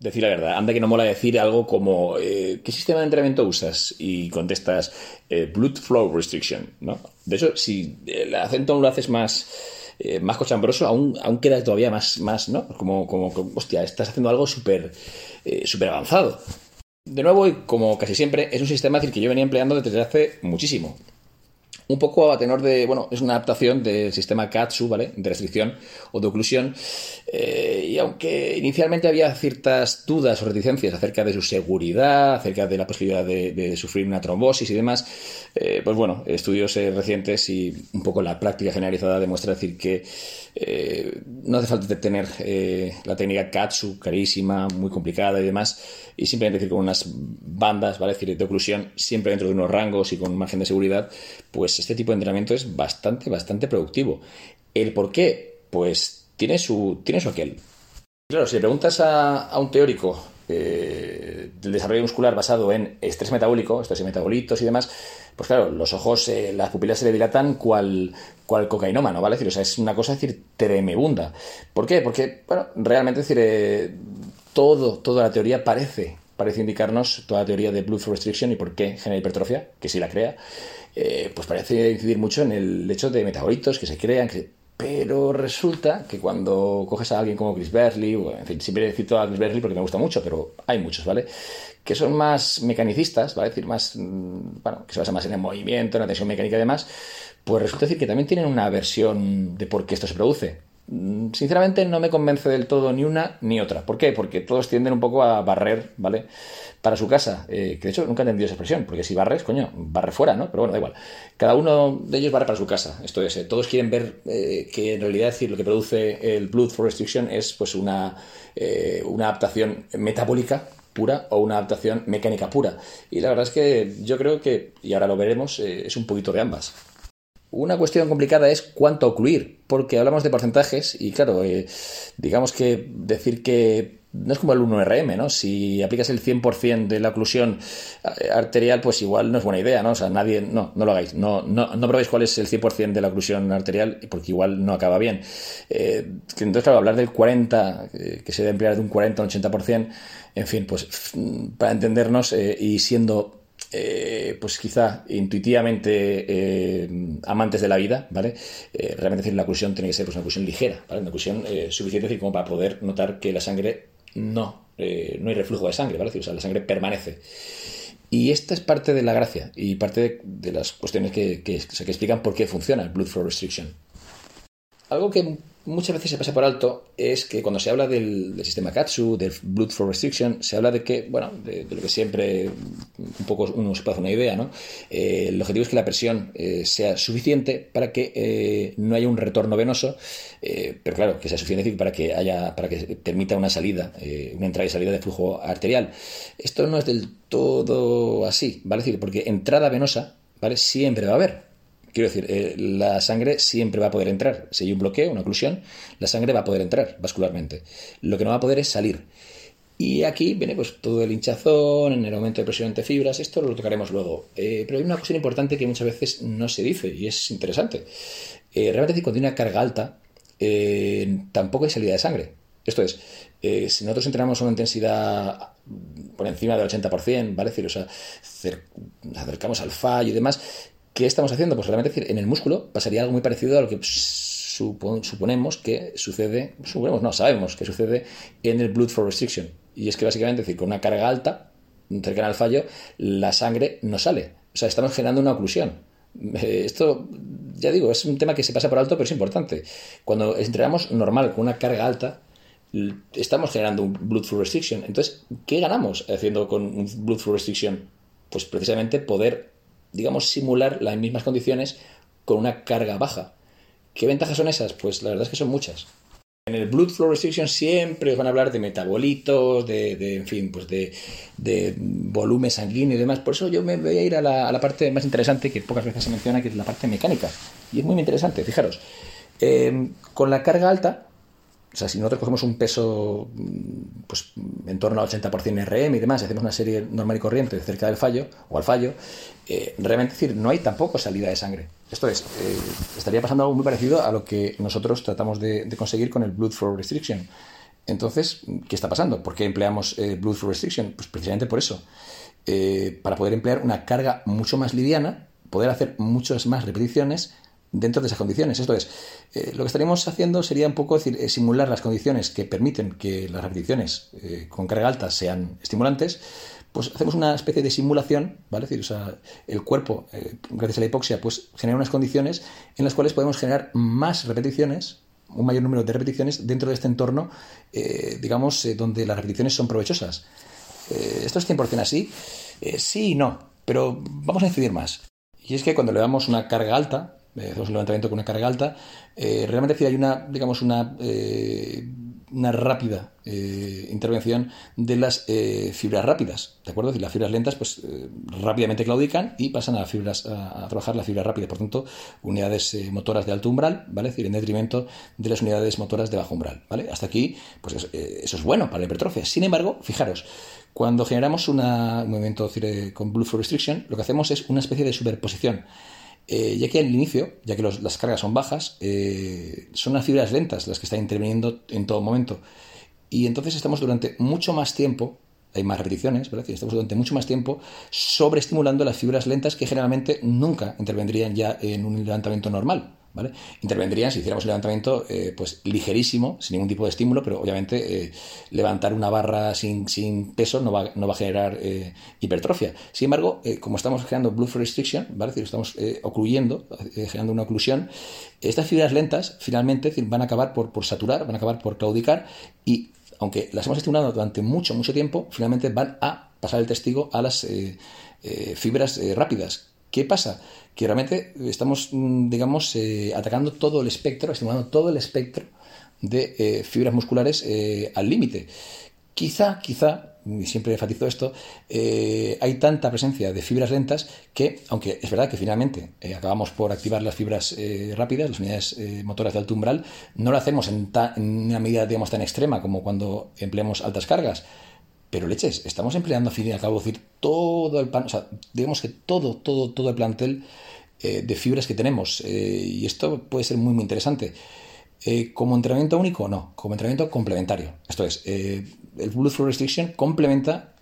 Decir la verdad, anda que no mola decir algo como eh, ¿qué sistema de entrenamiento usas? Y contestas eh, Blood Flow Restriction, ¿no? De hecho, si el acento lo haces más, eh, más cochambroso, aún, aún queda todavía más, más ¿no? Como, como, hostia, estás haciendo algo súper súper avanzado. De nuevo, y como casi siempre, es un sistema que yo venía empleando desde hace muchísimo un poco a tenor de, bueno, es una adaptación del sistema KATSU, ¿vale? De restricción o de oclusión. Eh, y aunque inicialmente había ciertas dudas o reticencias acerca de su seguridad, acerca de la posibilidad de, sufrir una trombosis y demás, eh, pues bueno, estudios eh, recientes y un poco la práctica generalizada demuestra decir que no hace falta tener la técnica KATSU carísima, muy complicada y demás, y simplemente decir con unas bandas, ¿vale? decir, de oclusión, siempre dentro de unos rangos y con un margen de seguridad, pues este tipo de entrenamiento es bastante, bastante productivo. ¿El por qué? Pues tiene su, tiene su aquel. Claro, si le preguntas a, un teórico eh, del desarrollo muscular basado en estrés metabólico, estos metabolitos y demás, pues claro, los ojos, eh, las pupilas se le dilatan cual, cual cocainómano, ¿vale? Es decir, o sea, es una cosa, decir, tremebunda. ¿Por qué? Porque, bueno, realmente, decir, eh, todo, toda la teoría parece, parece indicarnos, toda la teoría de flow restriction y por qué genera hipertrofia, que si la crea, eh, pues parece incidir mucho en el hecho de metabolitos que se crean, pero resulta que cuando coges a alguien como Chris Berley, o, en fin, siempre cito a Chris Berley porque me gusta mucho, pero hay muchos, ¿vale? Que son más mecanicistas, ¿vale? Es decir, más, mm, bueno, que se basan más en el movimiento, en la tensión mecánica y demás, pues resulta decir que también tienen una versión de por qué esto se produce. Mm, sinceramente no me convence del todo ni una ni otra. ¿Por qué? Porque todos tienden un poco a barrer, ¿vale? Para su casa. Eh, que de hecho nunca he entendido esa expresión, porque si barres, coño, barre fuera, ¿no? Pero bueno, da igual. Cada uno de ellos barre para su casa. Esto es, eh, todos quieren ver eh, que en realidad decir, lo que produce el Blood for Restriction es pues una, una adaptación metabólica pura o una adaptación mecánica pura. Y la verdad es que yo creo que, y ahora lo veremos, es un poquito de ambas. Una cuestión complicada es cuánto ocluir, porque hablamos de porcentajes y claro, eh, digamos que decir que no es como el 1RM, ¿no? Si aplicas el 100% de la oclusión eh, arterial, pues igual no es buena idea, ¿no? O sea, nadie, no, no lo hagáis, no, no, no probéis cuál es el 100% de la oclusión arterial, porque igual no acaba bien. Eh, entonces, claro, hablar del 40, que se debe emplear de un 40 a un 80%, en fin, pues para entendernos y siendo eh, pues quizá intuitivamente eh, amantes de la vida, ¿vale? Eh, realmente decir, la oclusión tiene que ser pues, una oclusión ligera, ¿vale? Una oclusión suficiente como para poder notar que la sangre no, no hay reflujo de sangre, ¿vale? O sea, la sangre permanece. Y esta es parte de la gracia y parte de, las cuestiones que, que, que explican por qué funciona el Blood Flow Restriction. Algo que muchas veces se pasa por alto es que cuando se habla del, sistema KATSU, del Blood Flow Restriction, se habla de que, bueno, de, lo que siempre un poco uno se puede hacer una idea, ¿no? Eh, el objetivo es que la presión eh, sea suficiente para que eh, no haya un retorno venoso, pero claro, que sea suficiente para que haya, para que permita una salida, una entrada y salida de flujo arterial. Esto no es del todo así, ¿vale? decir, porque entrada venosa, ¿vale? Siempre va a haber. Quiero decir, eh, la sangre siempre va a poder entrar. Si hay un bloqueo, una oclusión, la sangre va a poder entrar vascularmente. Lo que no va a poder es salir. Y aquí viene pues todo el hinchazón, el aumento de presión entre fibras, esto lo tocaremos luego. Eh, pero hay una cuestión importante que muchas veces no se dice y es interesante. Eh, realmente cuando hay una carga alta, tampoco hay salida de sangre. Esto es, si nosotros entrenamos a una intensidad por encima del 80%, ¿vale? decir, o sea, acercamos al fallo y demás, ¿Qué estamos haciendo? Pues realmente decir, en el músculo pasaría algo muy parecido a lo que suponemos que sucede, suponemos, no, sabemos que sucede en el blood for restriction. Y es que básicamente, decir, con una carga alta, cercana al fallo, la sangre no sale. O sea, estamos generando una oclusión. Eh, esto, ya digo, es un tema que se pasa por alto, pero es importante. Cuando entrenamos normal, con una carga alta, estamos generando un blood flow restriction. Entonces, ¿qué ganamos haciendo con un blood flow restriction? Pues precisamente poder digamos, simular las mismas condiciones con una carga baja. ¿Qué ventajas son esas? Pues la verdad es que son muchas. En el Blood Flow Restriction siempre os van a hablar de metabolitos, de, en fin, pues de, de, volumen sanguíneo y demás. Por eso yo me voy a ir a la, a la, parte más interesante que pocas veces se menciona, que es la parte mecánica. Y es muy interesante, fijaros. Eh, con la carga alta, o sea, si nosotros cogemos un peso pues, en torno al 80% RM y demás, hacemos una serie normal y corriente cerca del fallo o al fallo, eh, realmente decir, no hay tampoco salida de sangre. Esto es, eh, estaría pasando algo muy parecido a lo que nosotros tratamos de, conseguir con el Blood Flow Restriction. Entonces, ¿qué está pasando? ¿Por qué empleamos eh, Blood Flow Restriction? Pues precisamente por eso. Eh, para poder emplear una carga mucho más liviana, poder hacer muchas más repeticiones dentro de esas condiciones. Esto es, eh, lo que estaríamos haciendo sería un poco eh, simular las condiciones que permiten que las repeticiones con carga alta sean estimulantes. Pues hacemos una especie de simulación, ¿vale? decir, o sea, el cuerpo, gracias a la hipoxia, pues genera unas condiciones en las cuales podemos generar más repeticiones un mayor número de repeticiones dentro de este entorno, digamos, donde las repeticiones son provechosas. Eh, ¿Esto es 100% así? Eh, sí y no, pero vamos a incidir más. Y es que cuando le damos una carga alta, eh, hacemos un levantamiento con una carga alta, realmente si hay una, digamos, una una rápida eh, intervención de las eh, fibras rápidas, ¿de acuerdo? Y las fibras lentas, pues eh, rápidamente claudican y pasan a, fibras, a, trabajar la fibra rápida, por tanto, unidades motoras de alto umbral, ¿vale? Es decir, en detrimento de las unidades motoras de bajo umbral, ¿vale? Hasta aquí, pues eso es bueno para la hipertrofia. Sin embargo, fijaros, cuando generamos un movimiento con Blue Flow Restriction, lo que hacemos es una especie de superposición eh, ya que al inicio, ya que las cargas son bajas, eh, son las fibras lentas las que están interviniendo en todo momento. Y entonces estamos durante mucho más tiempo, hay más repeticiones, ¿verdad? estamos durante mucho más tiempo sobreestimulando las fibras lentas que generalmente nunca intervendrían ya en un levantamiento normal. ¿Vale? Intervendrían si hiciéramos un levantamiento eh, pues ligerísimo, sin ningún tipo de estímulo, pero obviamente eh, levantar una barra sin, peso no va, a generar eh, hipertrofia. Sin embargo, como estamos generando blood restriction, ¿vale? decir, estamos ocluyendo, generando una oclusión, estas fibras lentas finalmente van a acabar por, por saturar, van a acabar por claudicar y aunque las hemos estimulado durante mucho, mucho tiempo, finalmente van a pasar el testigo a las fibras rápidas. ¿Qué pasa? que realmente estamos, mm, digamos, eh, atacando todo el espectro, estimulando todo el espectro de eh, fibras musculares eh, al límite. Quizá, quizá, y siempre enfatizo esto, hay tanta presencia de fibras lentas que, aunque es verdad que finalmente acabamos por activar las fibras rápidas, las unidades motoras de alto umbral, no lo hacemos en, en, una medida, digamos, tan extrema como cuando empleamos altas cargas, pero leches, estamos empleando, a fin y al cabo, decir, todo el pan, o sea, digamos que todo, todo, todo el plantel eh, de fibras que tenemos. Eh, y esto puede ser muy, muy interesante. Eh, como entrenamiento único, no, como entrenamiento complementario. Esto es, el Blood Flow Restriction complementa,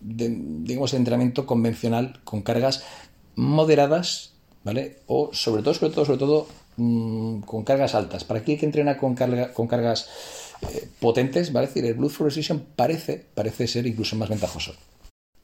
digamos, el entrenamiento convencional con cargas moderadas, ¿vale? O sobre todo, sobre todo, sobre todo, mm, con cargas altas. Para aquel que entrena con, carga, con cargas potentes, ¿vale? decir, el Blood Flow Restriction parece, parece ser incluso más ventajoso.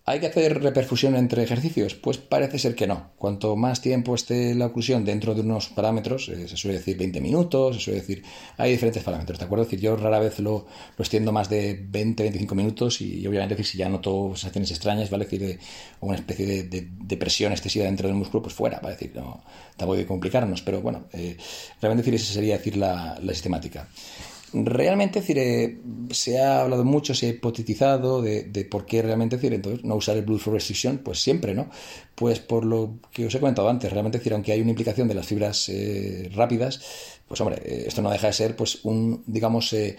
¿Hay que hacer reperfusión entre ejercicios? Pues parece ser que no. Cuanto más tiempo esté la oclusión dentro de unos parámetros, eh, se suele decir 20 minutos, se suele decir, hay diferentes parámetros, ¿de acuerdo? decir, yo rara vez lo, lo extiendo más de 20-25 minutos y, obviamente si ya noto sensaciones extrañas, ¿vale? decir, de, una especie de, presión excesiva dentro del músculo, pues fuera, ¿vale? decir, no, tampoco hay que complicarnos, pero bueno, eh, realmente decir, esa sería decir la, la sistemática. Realmente, decir, se ha hablado mucho, se ha hipotetizado de, por qué realmente, decir, entonces no usar el Flow Restriction, pues siempre, ¿no? Pues por lo que os he comentado antes, realmente, decir, aunque hay una implicación de las fibras eh, rápidas, pues hombre, eh, esto no deja de ser, pues, un, digamos, eh,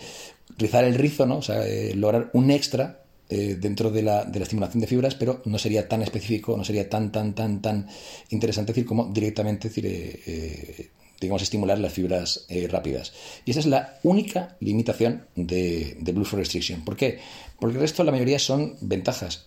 rizar el rizo, ¿no? O sea, lograr un extra dentro de la, de la, estimulación de fibras, pero no sería tan específico, no sería tan, tan, tan, tan interesante decir como directamente decir, digamos, estimular las fibras eh, rápidas. Y esa es la única limitación de, de Blue Restriction. ¿Por qué? Porque el resto, la mayoría son ventajas.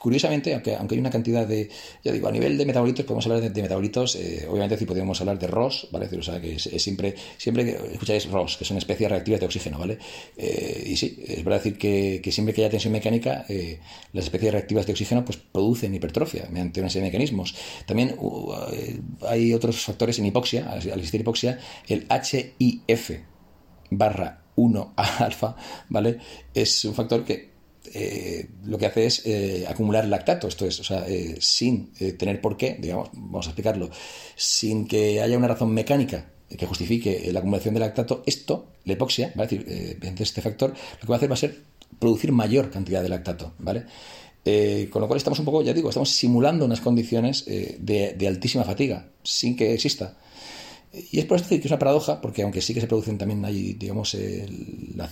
Curiosamente, aunque, aunque hay una cantidad de, ya digo, a nivel de metabolitos, podemos hablar de, metabolitos, eh, obviamente si podemos hablar de ROS, ¿vale? O sea, que es, siempre, siempre que escucháis ROS, que son especies reactivas de oxígeno, ¿vale? Eh, y sí, es verdad decir que, que, siempre que haya tensión mecánica, eh, las especies reactivas de oxígeno pues producen hipertrofia mediante una serie de mecanismos. También uh, hay otros factores en hipoxia, al existir hipoxia, el HIF barra 1 alfa, ¿vale? Es un factor que eh, lo que hace es eh, acumular lactato, esto es, o sea, eh, sin tener por qué, digamos, vamos a explicarlo, sin que haya una razón mecánica que justifique la acumulación de lactato, esto, la hipoxia, ¿vale? es decir, este factor, lo que va a hacer va a ser producir mayor cantidad de lactato, ¿vale? con lo cual estamos un poco, ya digo, estamos simulando unas condiciones de altísima fatiga, sin que exista. Y es por esto que es una paradoja, porque aunque sí que se producen también hay, digamos, la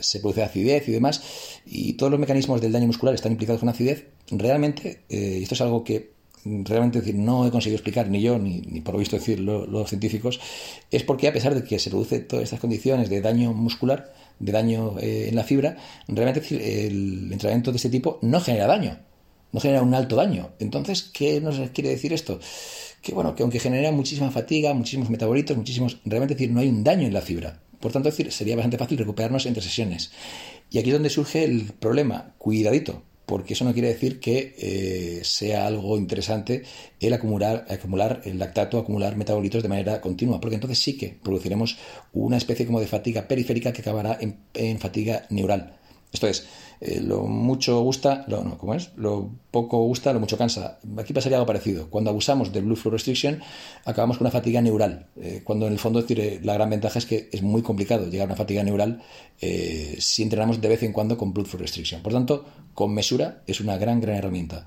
se produce acidez y demás, y todos los mecanismos del daño muscular están implicados con acidez, realmente, eh, esto es algo que realmente no he conseguido explicar ni yo, ni, ni por lo visto decir los científicos, es porque a pesar de que se producen todas estas condiciones de daño muscular, de daño eh, en la fibra, realmente el entrenamiento de este tipo no genera daño, no genera un alto daño. Entonces, ¿qué nos quiere decir esto? Que bueno, que aunque genera muchísima fatiga, muchísimos metabolitos, muchísimos, realmente decir, no hay un daño en la fibra. Por tanto, decir, sería bastante fácil recuperarnos entre sesiones. Y aquí es donde surge el problema. Cuidadito, porque eso no quiere decir que eh, sea algo interesante el acumular, acumular el lactato, acumular metabolitos de manera continua, porque entonces sí que produciremos una especie como de fatiga periférica que acabará en fatiga neural. Esto es, eh, lo mucho gusta, lo, no, ¿cómo es? Lo poco gusta, lo mucho cansa. Aquí pasaría algo parecido. Cuando abusamos del Blue Flow Restriction, acabamos con una fatiga neural. Eh, cuando en el fondo la gran ventaja es que es muy complicado llegar a una fatiga neural eh, si entrenamos de vez en cuando con Blood Flow Restriction. Por tanto, con mesura es una gran, gran herramienta.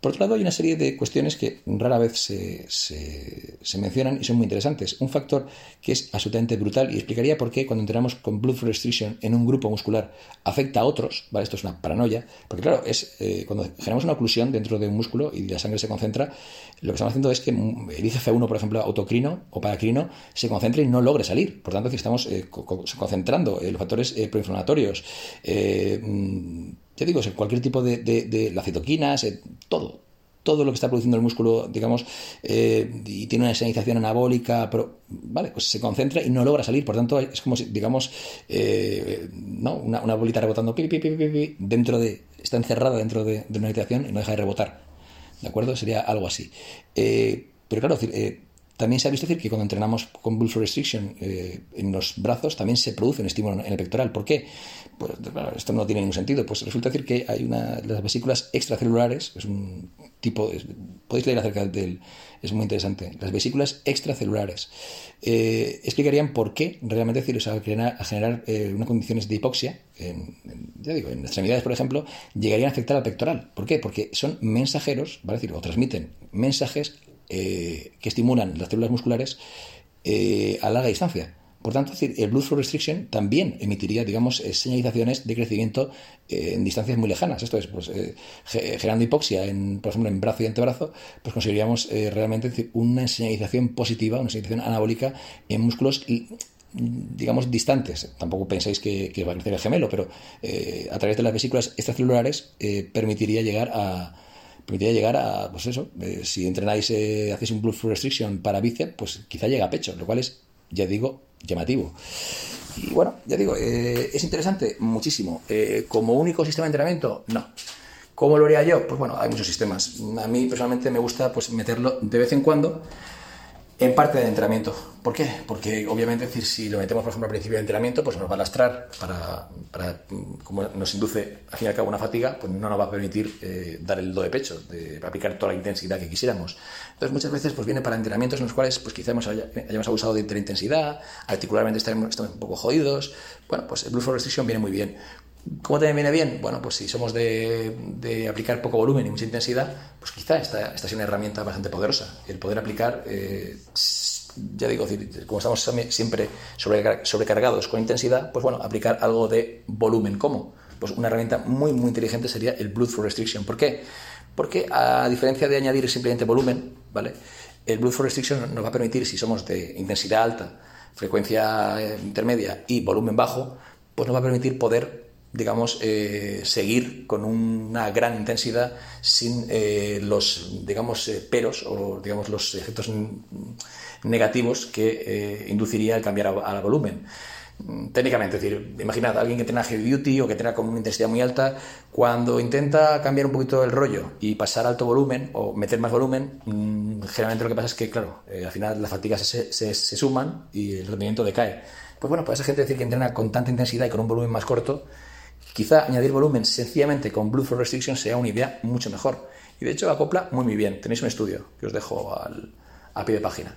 Por otro lado, hay una serie de cuestiones que rara vez se, mencionan y son muy interesantes. Un factor que es absolutamente brutal y explicaría por qué cuando entramos con blood restriction en un grupo muscular afecta a otros, ¿vale? Esto es una paranoia, porque claro, es eh, cuando generamos una oclusión dentro de un músculo y la sangre se concentra, lo que estamos haciendo es que el ICF1, por ejemplo, autocrino o paracrino, se concentre y no logre salir. Por tanto, si estamos eh, concentrando eh, los factores proinflamatorios, mm, ya digo, cualquier tipo de, de, las citoquinas, eh, todo, todo lo que está produciendo el músculo, digamos, eh, y tiene una señalización anabólica, pero, vale, pues se concentra y no logra salir. Por tanto, es como si, digamos, eh, ¿no? Una, bolita rebotando pi, pi, pi, dentro de, está encerrada dentro de, una habitación y no deja de rebotar. ¿De acuerdo? Sería algo así. pero claro, también se ha visto decir que cuando entrenamos con Bull Restriction eh, en los brazos también se produce un estímulo en el pectoral. ¿Por qué? Pues esto no tiene ningún sentido. Pues resulta decir que hay una las vesículas extracelulares, es un tipo, podéis leer acerca del, es muy interesante. Las vesículas extracelulares eh, explicarían por qué realmente decir, a generar, a generar eh, unas condiciones de hipoxia, en, ya digo, en extremidades, por ejemplo, llegarían a afectar al pectoral. ¿Por qué? Porque son mensajeros, ¿vale? decir, o transmiten mensajes eh, que estimulan las células musculares eh, a larga distancia. Por tanto, el Blood Flow Restriction también emitiría, digamos, eh, señalizaciones de crecimiento en distancias muy lejanas. Esto es, pues, generando hipoxia, en, por ejemplo, en brazo y antebrazo, pues conseguiríamos realmente una señalización positiva, una señalización anabólica en músculos digamos, distantes. Tampoco pensáis que, va a crecer el gemelo, pero a través de las vesículas extracelulares permitiría llegar a, permitiría llegar a, pues eso, eh, si entrenáis, eh, hacéis un flow restriction para bíceps, pues quizá llega a pecho, lo cual es, ya digo, llamativo. Y bueno, ya digo, eh, es interesante muchísimo. como único sistema de entrenamiento, no. ¿Cómo lo haría yo? Pues bueno, hay muchos sistemas. A mí personalmente me gusta pues meterlo de vez en cuando en parte del entrenamiento. ¿Por qué? Porque obviamente decir, si lo metemos, por ejemplo, al principio del entrenamiento, pues nos va a lastrar para, para como nos induce al fin y al cabo una fatiga, pues no nos va a permitir eh, dar el do de pecho, de aplicar toda la intensidad que quisiéramos. Entonces muchas veces pues viene para entrenamientos en los cuales pues quizá hemos, hayamos abusado de intensidad, articularmente estamos, un poco jodidos. Bueno, pues el Blue Restriction viene muy bien. ¿Cómo también viene bien? Bueno, pues si somos de, aplicar poco volumen y mucha intensidad, pues quizá esta, esta sea una herramienta bastante poderosa. El poder aplicar, eh, ya digo, como estamos siempre sobrecargados con intensidad, pues bueno, aplicar algo de volumen. ¿Cómo? Pues una herramienta muy, muy inteligente sería el Blood Flow Restriction. ¿Por qué? Porque a diferencia de añadir simplemente volumen, ¿vale? El Blood Flow Restriction nos va a permitir, si somos de intensidad alta, frecuencia eh, intermedia y volumen bajo, pues nos va a permitir poder digamos, eh, seguir con una gran intensidad sin eh, los, digamos, eh, peros o, digamos, los efectos negativos que induciría el cambiar al volumen. Técnicamente, es decir, imaginad a alguien que tenga heavy duty o que tenga con una intensidad muy alta, cuando intenta cambiar un poquito el rollo y pasar a alto volumen o meter más volumen, mm, generalmente lo que pasa es que, claro, al final las fatigas se, suman y el rendimiento decae. Pues bueno, pues esa gente decir que entrena con tanta intensidad y con un volumen más corto, Quizá añadir volumen sencillamente con Blue for Restriction sea una idea mucho mejor. Y de hecho acopla muy muy bien. Tenéis un estudio que os dejo al, a pie de página.